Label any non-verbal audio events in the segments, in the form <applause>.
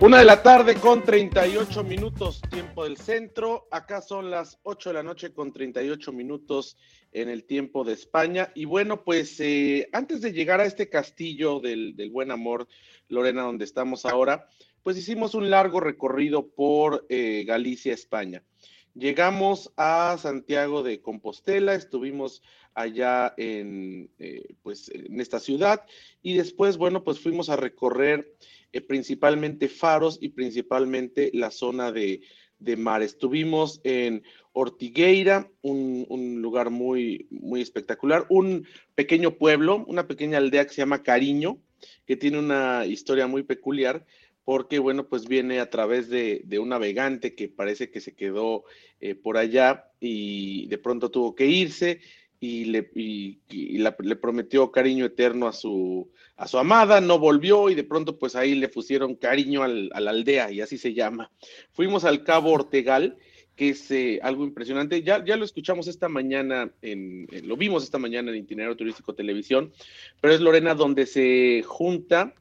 Una de la tarde con 38 minutos, tiempo del centro. Acá son las 8 de la noche con 38 minutos en el tiempo de España. Y bueno, pues eh, antes de llegar a este castillo del, buen amor, Lorena, donde estamos ahora, pues hicimos un largo recorrido por eh, Galicia, España. Llegamos a Santiago de Compostela, estuvimos allá en, eh, pues, en esta ciudad y después, bueno, pues fuimos a recorrer eh, principalmente faros y principalmente la zona de, mar. Estuvimos en Ortigueira, un, lugar muy, muy espectacular, un pequeño pueblo, una pequeña aldea que se llama Cariño, que tiene una historia muy peculiar, porque, bueno, pues viene a través de, un navegante que parece que se quedó eh, por allá y de pronto tuvo que irse y le, le prometió cariño eterno a su, a su amada, no volvió y de pronto pues ahí le pusieron cariño al, a la aldea y así se llama. Fuimos al Cabo Ortegal, que es eh, algo impresionante. Ya, ya lo escuchamos esta mañana, en, lo vimos esta mañana en Itinerario Turístico Televisión, pero es Lorena donde se junta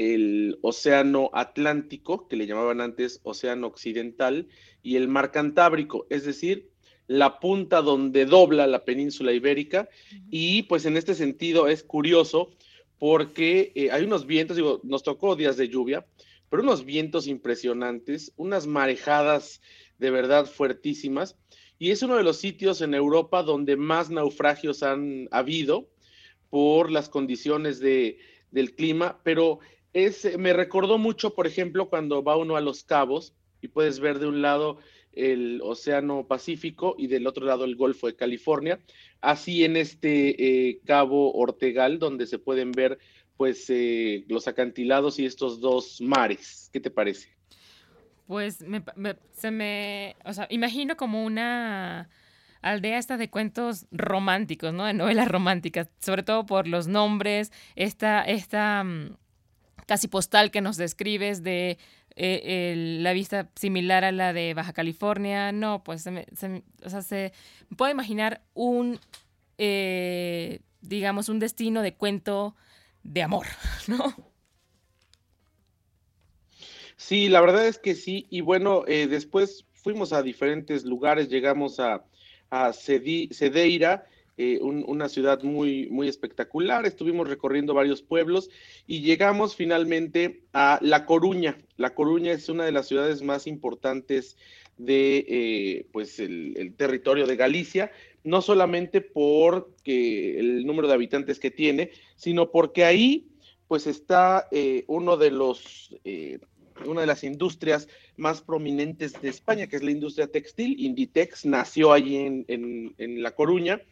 el Océano Atlántico, que le llamaban antes Océano Occidental, y el Mar Cantábrico, es decir, la punta donde dobla la península ibérica. Y pues en este sentido es curioso porque eh, hay unos vientos, digo, nos tocó días de lluvia, pero unos vientos impresionantes, unas marejadas de verdad fuertísimas. Y es uno de los sitios en Europa donde más naufragios han habido por las condiciones de, del clima, pero es, me recordó mucho, por ejemplo, cuando va uno a Los Cabos y puedes ver de un lado el Océano Pacífico y del otro lado el Golfo de California, así en este eh, Cabo Ortegal, donde se pueden ver pues eh, los acantilados y estos dos mares. ¿Qué te parece? Pues se me, o sea, imagino como una aldea esta de cuentos románticos, ¿no? De novelas románticas, sobre todo por los nombres, esta, esta mm, casi postal que nos describes de eh, la vista similar a la de Baja California. No, pues se, o sea, se puede imaginar un, eh, digamos, un destino de cuento de amor, <laughs> ¿no? Sí, la verdad es que sí. Y bueno, eh, después fuimos a diferentes lugares, llegamos a, a Cedeira eh, una ciudad muy, muy espectacular. Estuvimos recorriendo varios pueblos y llegamos finalmente a La Coruña. La Coruña es una de las ciudades más importantes de eh, pues el, territorio de Galicia, no solamente por el número de habitantes que tiene, sino porque ahí pues está eh, uno de los una de las industrias más prominentes de España, que es la industria textil. Inditex nació allí en, en La Coruña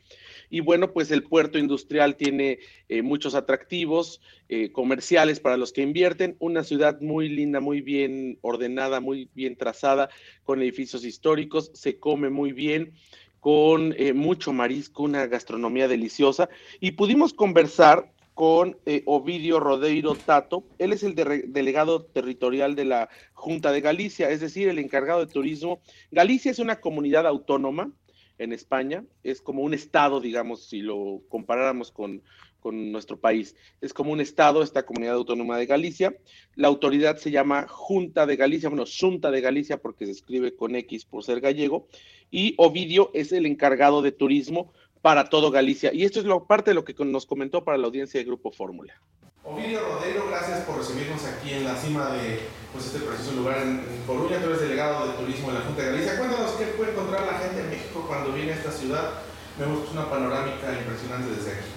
y bueno, pues el puerto industrial tiene eh, muchos atractivos eh, comerciales para los que invierten, una ciudad muy linda, muy bien ordenada, muy bien trazada, con edificios históricos, se come muy bien con eh, mucho marisco, una gastronomía deliciosa, y pudimos conversar con Ovidio Rodeiro Tato. Él es el delegado territorial de la Junta de Galicia, es decir, el encargado de turismo. Galicia es una comunidad autónoma en España, es como un estado, digamos, si lo comparáramos con, nuestro país. Es como un estado, esta comunidad autónoma de Galicia. La autoridad se llama Junta de Galicia, bueno, Junta de Galicia porque se escribe con X por ser gallego. Y Ovidio es el encargado de turismo para todo Galicia. Y esto es parte de lo que nos comentó para la audiencia de Grupo Fórmula. Ovidio Rodero, gracias por recibirnos aquí en la cima de pues, este precioso lugar en, Coruña. Tú eres delegado de turismo de la Junta de Galicia. Cuéntanos qué puede encontrar la gente en México cuando viene a esta ciudad. Vemos una panorámica impresionante desde aquí.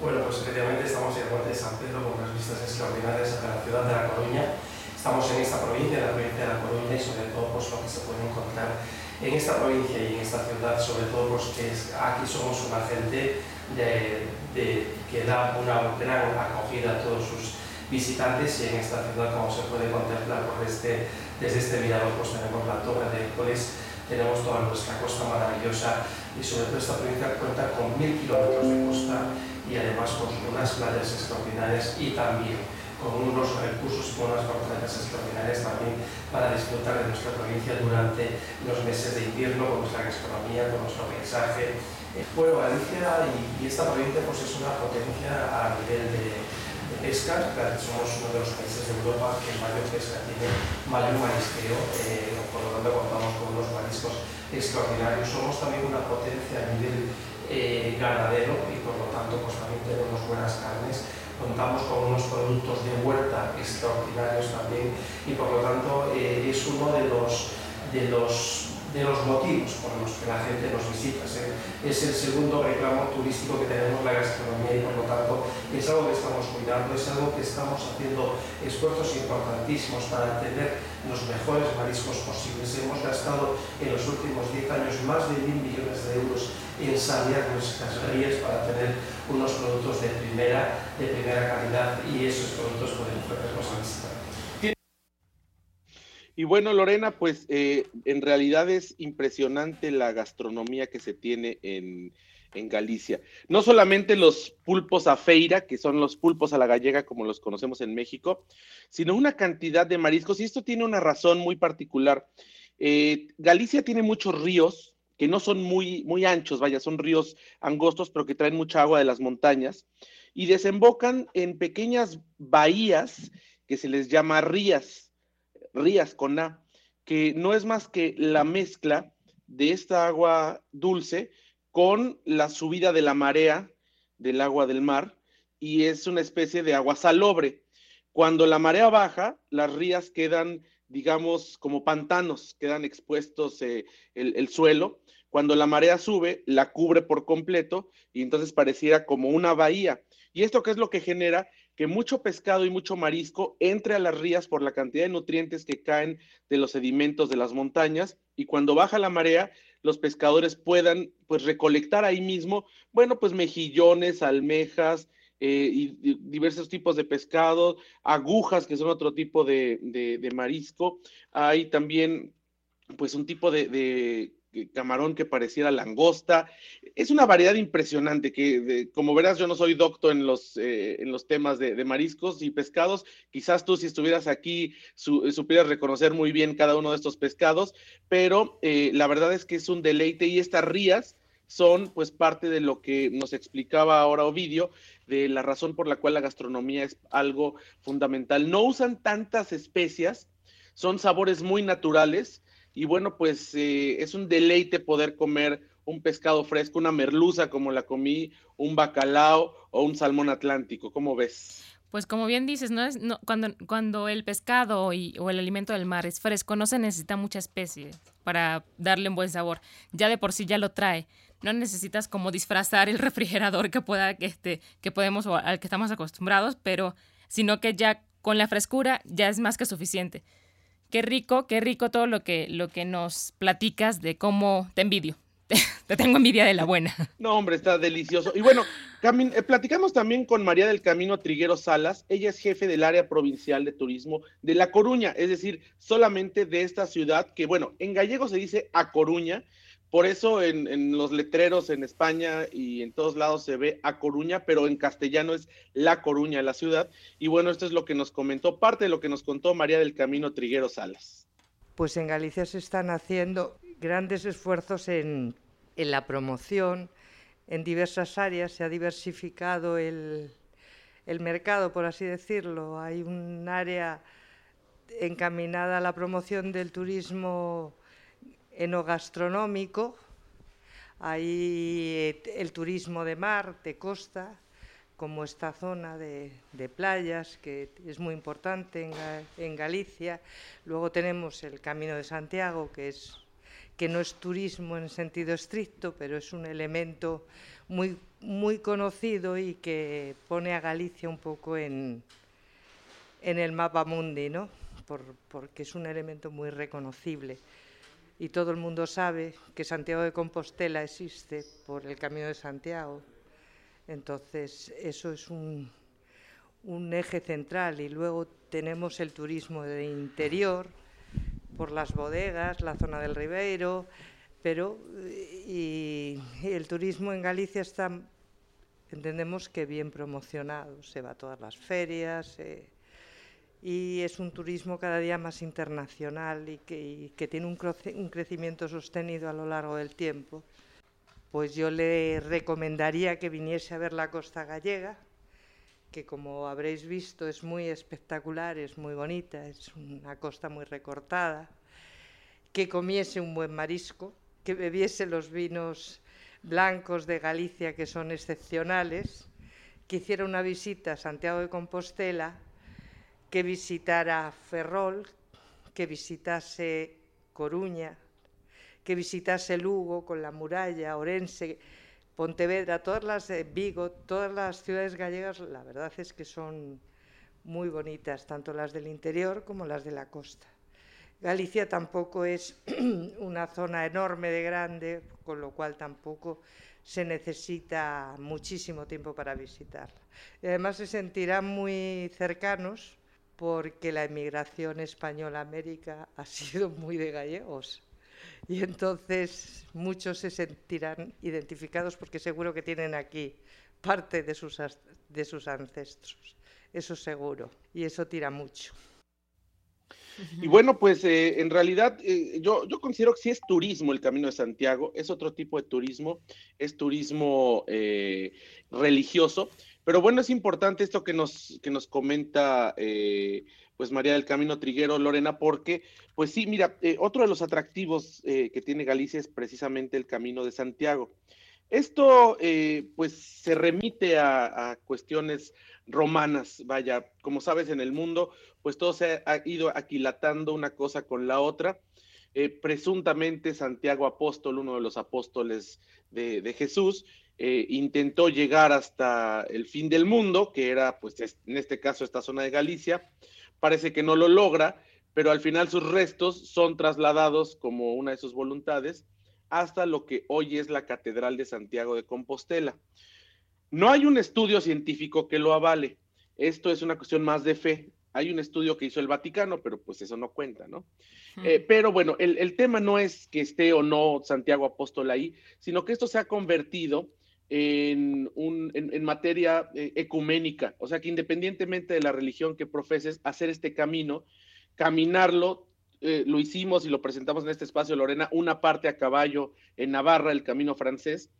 Bueno, pues efectivamente estamos en el puerto de San Pedro con unas vistas extraordinarias a la ciudad de La Coruña. Estamos en esta provincia, en la provincia de La Coruña, y sobre todo pues, lo que se puede encontrar en esta provincia y en esta ciudad, sobre todo pues, que aquí somos una gente de, que da una gran acogida a todos sus visitantes y en esta ciudad, como se puede contemplar por este Desde este mirador pues tenemos la Torre de Hércules, tenemos toda nuestra costa maravillosa y sobre todo esta provincia cuenta con mil kilómetros de costa y además con unas playas extraordinarias y también con unos recursos y con unas fortalezas extraordinarias también para disfrutar de nuestra provincia durante los meses de invierno con nuestra gastronomía, con nuestro paisaje. Bueno, Galicia y, esta provincia pues es una potencia a nivel de, pesca, somos uno de los países de Europa que mayor pesca tiene, mayor marisqueo, eh, por lo tanto contamos con unos mariscos extraordinarios. Somos también una potencia a nivel eh, ganadero y por lo tanto pues también tenemos buenas carnes. Contamos con unos productos de huerta extraordinarios también y por lo tanto eh, es uno de los, de los de los motivos por los que la gente nos visita. Es el segundo reclamo turístico que tenemos la gastronomía y por lo tanto es algo que estamos cuidando, es algo que estamos haciendo esfuerzos importantísimos para tener los mejores mariscos posibles. Hemos gastado en los últimos 10 años más de mil millones de euros en sanear nuestras rías para tener unos productos de primera, de primera calidad y esos productos pueden ofrecerlos a visitar. Y bueno, Lorena, pues eh, en realidad es impresionante la gastronomía que se tiene en, Galicia. No solamente los pulpos a feira, que son los pulpos a la gallega como los conocemos en México, sino una cantidad de mariscos. Y esto tiene una razón muy particular. Eh, Galicia tiene muchos ríos que no son muy, muy anchos, vaya, son ríos angostos, pero que traen mucha agua de las montañas y desembocan en pequeñas bahías que se les llama rías Rías con A, que no es más que la mezcla de esta agua dulce con la subida de la marea del agua del mar y es una especie de agua salobre. Cuando la marea baja, las rías quedan, digamos, como pantanos, quedan expuestos eh, el, el suelo. Cuando la marea sube, la cubre por completo y entonces pareciera como una bahía. ¿Y esto qué es lo que genera? Que mucho pescado y mucho marisco entre a las rías por la cantidad de nutrientes que caen de los sedimentos de las montañas y cuando baja la marea, los pescadores puedan pues recolectar ahí mismo, bueno, pues mejillones, almejas eh, y, diversos tipos de pescado, agujas, que son otro tipo de, de marisco. Hay también pues un tipo de camarón que pareciera langosta. Es una variedad impresionante que, como verás, yo no soy docto en los, eh, en los temas de, mariscos y pescados. Quizás tú si estuvieras aquí supieras reconocer muy bien cada uno de estos pescados, pero eh, la verdad es que es un deleite y estas rías son pues parte de lo que nos explicaba ahora Ovidio, de la razón por la cual la gastronomía es algo fundamental. No usan tantas especias, son sabores muy naturales, y bueno, pues eh, es un deleite poder comer un pescado fresco, una merluza como la comí, un bacalao o un salmón atlántico. ¿Cómo ves? Pues como bien dices, no es no, cuando, cuando el pescado o el alimento del mar es fresco, no se necesita mucha especie para darle un buen sabor. Ya de por sí ya lo trae. No necesitas como disfrazar el <laughs> refrigerador que pueda que este que podemos o al que estamos acostumbrados, pero sino que ya con la frescura ya es más que suficiente. Qué rico, qué rico todo lo que, lo que nos platicas de cómo te envidio. <laughs> Te, tengo envidia de la buena. No, hombre, está delicioso. Y bueno, eh, platicamos también con María del Camino Triguero Salas. Ella es jefe del área provincial de turismo de La Coruña, es decir, solamente de esta ciudad que, bueno, en gallego se dice A Coruña, por eso en, los letreros en España y en todos lados se ve a Coruña, pero en castellano es La Coruña, la ciudad. Y bueno, esto es lo que nos comentó, parte de lo que nos contó María del Camino Triguero Salas. Pues en Galicia se están haciendo grandes esfuerzos en, la promoción, en diversas áreas, se ha diversificado el, el mercado, por así decirlo. Hay un área encaminada a la promoción del turismo enogastronómico, hay el turismo de mar, de costa, como esta zona de, playas, que es muy importante en, Galicia. Luego tenemos el Camino de Santiago, que, es, que no es turismo en sentido estricto, pero es un elemento muy, muy conocido y que pone a Galicia un poco en, en el mapa mundi, ¿no? porque es un elemento muy reconocible y todo el mundo sabe que Santiago de Compostela existe por el Camino de Santiago. Entonces, eso es un, eje central y luego tenemos el turismo de interior, por las bodegas, la zona del Ribeiro, pero y, el turismo en Galicia está, entendemos que bien promocionado, se va a todas las ferias eh, y es un turismo cada día más internacional y que, tiene un, un crecimiento sostenido a lo largo del tiempo. Pues yo le recomendaría que viniese a ver la costa gallega, que como habréis visto es muy espectacular, es muy bonita, es una costa muy recortada, que comiese un buen marisco, que bebiese los vinos blancos de Galicia que son excepcionales, que hiciera una visita a Santiago de Compostela, que visitara Ferrol, que visitase Coruña, que visitase Lugo con la muralla, Orense, Pontevedra, todas las de Vigo, todas las ciudades gallegas, la verdad es que son muy bonitas, tanto las del interior como las de la costa. Galicia tampoco es <clears throat> una zona enorme de grande, con lo cual tampoco se necesita muchísimo tiempo para visitarla. Y además se sentirán muy cercanos porque la emigración española a América ha sido muy de gallegos y entonces muchos se sentirán identificados porque seguro que tienen aquí parte de sus, de sus ancestros. Eso seguro. Y eso tira mucho. Y bueno, pues eh, en realidad eh, yo, yo considero que sí es turismo el Camino de Santiago, es otro tipo de turismo, es turismo eh, religioso, pero bueno, es importante esto que nos, que nos comenta pues María del Camino Triguero, Lorena, porque, pues sí, mira, eh, otro de los atractivos eh, que tiene Galicia es precisamente el Camino de Santiago. Esto, eh, pues, se remite a, cuestiones romanas, vaya, como sabes, en el mundo, pues todo se ha ido aquilatando una cosa con la otra. Presuntamente Santiago Apóstol, uno de los apóstoles de, Jesús, intentó llegar hasta el fin del mundo, que era, pues, en este caso, esta zona de Galicia, parece que no lo logra, pero al final sus restos son trasladados como una de sus voluntades hasta lo que hoy es la Catedral de Santiago de Compostela. No hay un estudio científico que lo avale. Esto es una cuestión más de fe. Hay un estudio que hizo el Vaticano, pero pues eso no cuenta, ¿no? Eh, pero bueno, el, tema no es que esté o no Santiago Apóstol ahí, sino que esto se ha convertido en, un, en, materia eh, ecuménica, o sea que independientemente de la religión que profeses, hacer este camino, caminarlo, eh, lo hicimos y lo presentamos en este espacio, Lorena, una parte a caballo en Navarra, el camino francés,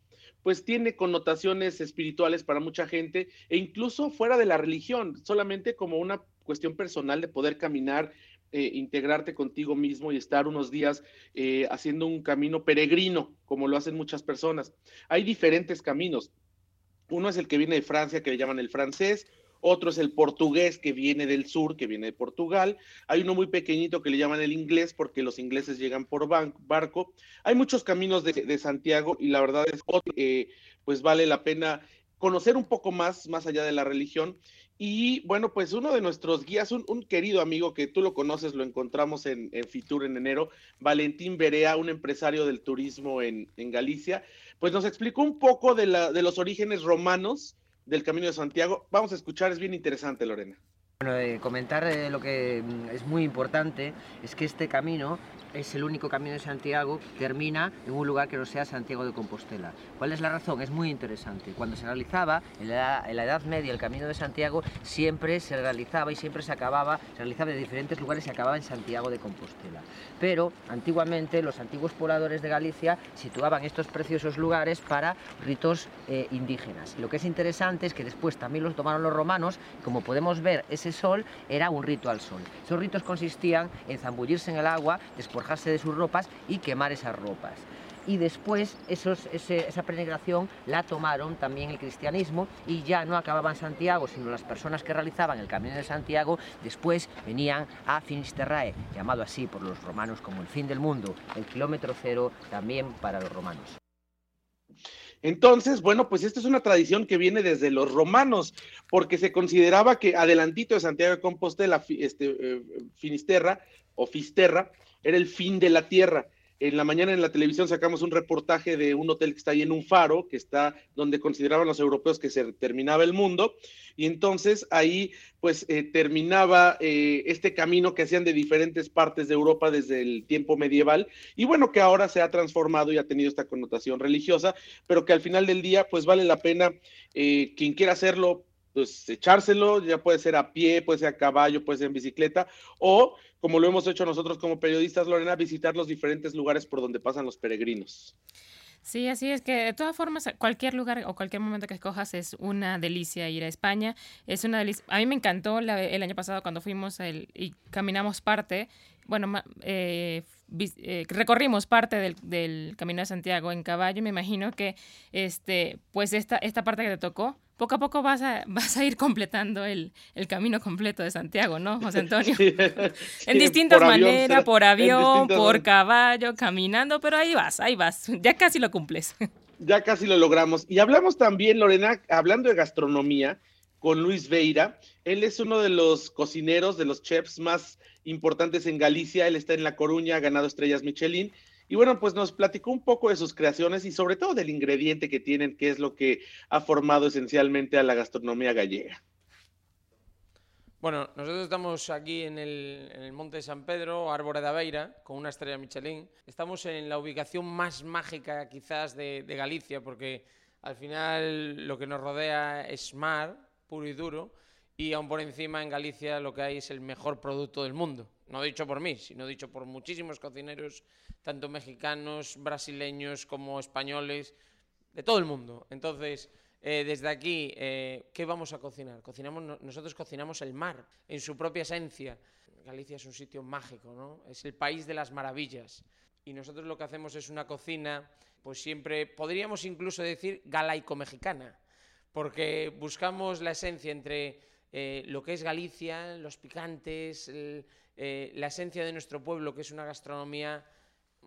pues tiene connotaciones espirituales para mucha gente e incluso fuera de la religión, solamente como una cuestión personal de poder caminar eh, integrarte contigo mismo y estar unos días eh, haciendo un camino peregrino, como lo hacen muchas personas. Hay diferentes caminos. Uno es el que viene de Francia, que le llaman el francés, otro es el portugués que viene del sur, que viene de Portugal. Hay uno muy pequeñito que le llaman el inglés porque los ingleses llegan por barco. Hay muchos caminos de, Santiago y la verdad es que pues vale la pena conocer un poco más, más allá de la religión y bueno, pues uno de nuestros guías, un, querido amigo que tú lo conoces, lo encontramos en, Fitur en enero, Valentín Berea, un empresario del turismo en, Galicia, pues nos explicó un poco de, la, de los orígenes romanos del Camino de Santiago. Vamos a escuchar, es bien interesante, Lorena. Bueno, eh, comentar eh, lo que mm, es muy importante es que este camino es el único camino de Santiago que termina en un lugar que no sea Santiago de Compostela. ¿Cuál es la razón? Es muy interesante. Cuando se realizaba en la, Edad Media el Camino de Santiago, siempre se realizaba y siempre se acababa, se realizaba de diferentes lugares y acababa en Santiago de Compostela. Pero antiguamente los antiguos pobladores de Galicia situaban estos preciosos lugares para ritos eh, indígenas. Lo que es interesante es que después también los tomaron los romanos, como podemos ver, ese sol era un rito al sol. Esos ritos consistían en zambullirse en el agua, después de sus ropas y quemar esas ropas. Y después esa peregrinación la tomaron también el cristianismo y ya no acababan Santiago, sino las personas que realizaban el Camino de Santiago después venían a Finisterrae, llamado así por los romanos como el fin del mundo, el kilómetro cero también para los romanos. Entonces, bueno, pues esta es una tradición que viene desde los romanos, porque se consideraba que adelantito de Santiago de Compostela, este, eh, Finisterra o Fisterra, era el fin de la tierra. en la mañana en la televisión sacamos un reportaje de un hotel que está ahí en un faro, que está donde consideraban los europeos que se terminaba el mundo, y entonces ahí pues eh, terminaba eh, este camino que hacían de diferentes partes de Europa desde el tiempo medieval, y bueno, que ahora se ha transformado y ha tenido esta connotación religiosa, pero que al final del día pues vale la pena eh, quien quiera hacerlo pues echárselo, ya puede ser a pie, puede ser a caballo, puede ser en bicicleta, o como lo hemos hecho nosotros como periodistas, Lorena, visitar los diferentes lugares por donde pasan los peregrinos. Sí, así es que de todas formas cualquier lugar o cualquier momento que escojas es una delicia ir a España. Es una delicia. A mí me encantó el año pasado cuando fuimos y caminamos parte, bueno, eh, eh, recorrimos parte del, del, Camino de Santiago en caballo. Me imagino que este, pues esta, esta parte que te tocó poco a poco vas a, <laughs> vas a ir completando el, el camino completo de Santiago, ¿no, José Antonio? <laughs> en distintas maneras, por avión, por caballo, caminando, pero ahí vas, ahí vas, ya casi lo cumples. <laughs> ya casi lo logramos. Y hablamos también, Lorena, hablando de gastronomía, con Luis Veira. Él es uno de los cocineros, de los chefs más importantes en Galicia. Él está en La Coruña, ha ganado estrellas Michelin y bueno, pues nos platicó un poco de sus creaciones y sobre todo del ingrediente que tienen, que es lo que ha formado esencialmente a la gastronomía gallega. Bueno, nosotros estamos aquí en el, Monte de San Pedro, Árbore de Aveira, con una estrella Michelin. Estamos en la ubicación más mágica quizás de, de Galicia, porque al final lo que nos rodea es mar, puro y duro, y aún por encima en Galicia lo que hay es el mejor producto del mundo. No dicho por mí, sino dicho por muchísimos cocineros tanto mexicanos, brasileños como españoles, de todo el mundo. Entonces, eh, desde aquí, eh, ¿qué vamos a cocinar? Cocinamos, nosotros cocinamos el mar en su propia esencia. Galicia es un sitio mágico, ¿no? Es el país de las maravillas. Y nosotros lo que hacemos es una cocina, pues siempre, podríamos incluso decir galaico-mexicana, porque buscamos la esencia entre eh, lo que es Galicia, los picantes, la esencia de nuestro pueblo, que es una gastronomía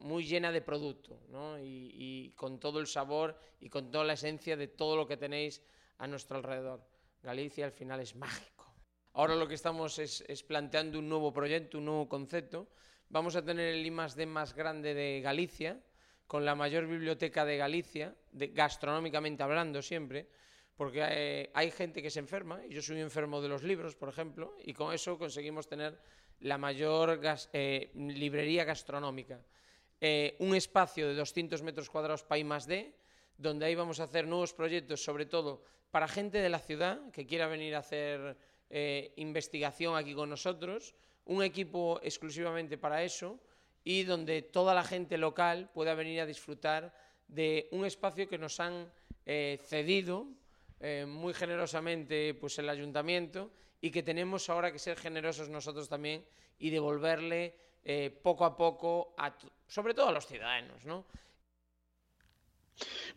muy llena de producto, ¿no? y, con todo el sabor y con toda la esencia de todo lo que tenéis a nuestro alrededor. Galicia al final es mágico. Ahora lo que estamos es, planteando un nuevo proyecto, un nuevo concepto. Vamos a tener el I D más grande de Galicia, con la mayor biblioteca de Galicia, de, gastronómicamente hablando siempre, porque eh, hay, gente que se enferma, y yo soy enfermo de los libros, por ejemplo, y con eso conseguimos tener la mayor eh, librería gastronómica. Eh, un espacio de 200 metros cuadrados para I D, donde ahí vamos a hacer nuevos proyectos, sobre todo para gente de la ciudad que quiera venir a hacer eh, investigación aquí con nosotros, un equipo exclusivamente para eso y donde toda la gente local pueda venir a disfrutar de un espacio que nos han eh, cedido muy generosamente pues, el ayuntamiento y que tenemos ahora que ser generosos nosotros también y devolverle poco a poco, sobre todo a los ciudadanos, ¿no?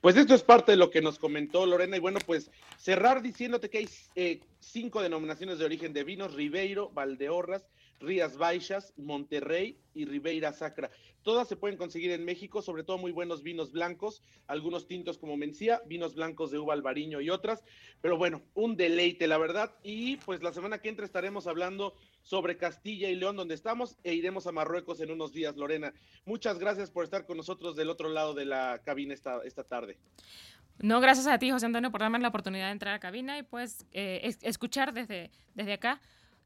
Pues esto es parte de lo que nos comentó Lorena y bueno, pues cerrar diciéndote que hay eh, cinco denominaciones de origen de vinos, Ribeiro, Valdeorras, Rías Baixas, Monterrey y Ribeira Sacra. Todas se pueden conseguir en México, sobre todo muy buenos vinos blancos, algunos tintos como Mencía, vinos blancos de uva albariño y otras. Pero bueno, un deleite, la verdad. Y pues la semana que entra estaremos hablando sobre Castilla y León, donde estamos, e iremos a Marruecos en unos días, Lorena. Muchas gracias por estar con nosotros del otro lado de la cabina esta, esta tarde. No, gracias a ti, José Antonio, por darme la oportunidad de entrar a la cabina y pues eh, escuchar desde, desde acá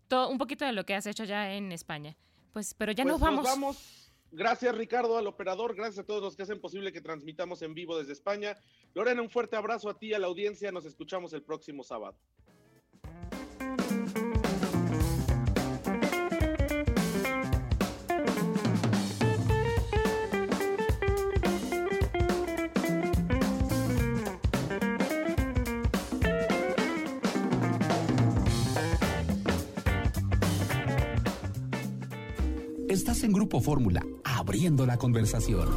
todo, un poquito de lo que has hecho ya en España. Pues, pero ya pues nos vamos. Nos vamos. Gracias Ricardo, al operador, gracias a todos los que hacen posible que transmitamos en vivo desde España. Lorena, un fuerte abrazo a ti, a la audiencia, nos escuchamos el próximo sábado. En Grupo Fórmula, abriendo la conversación.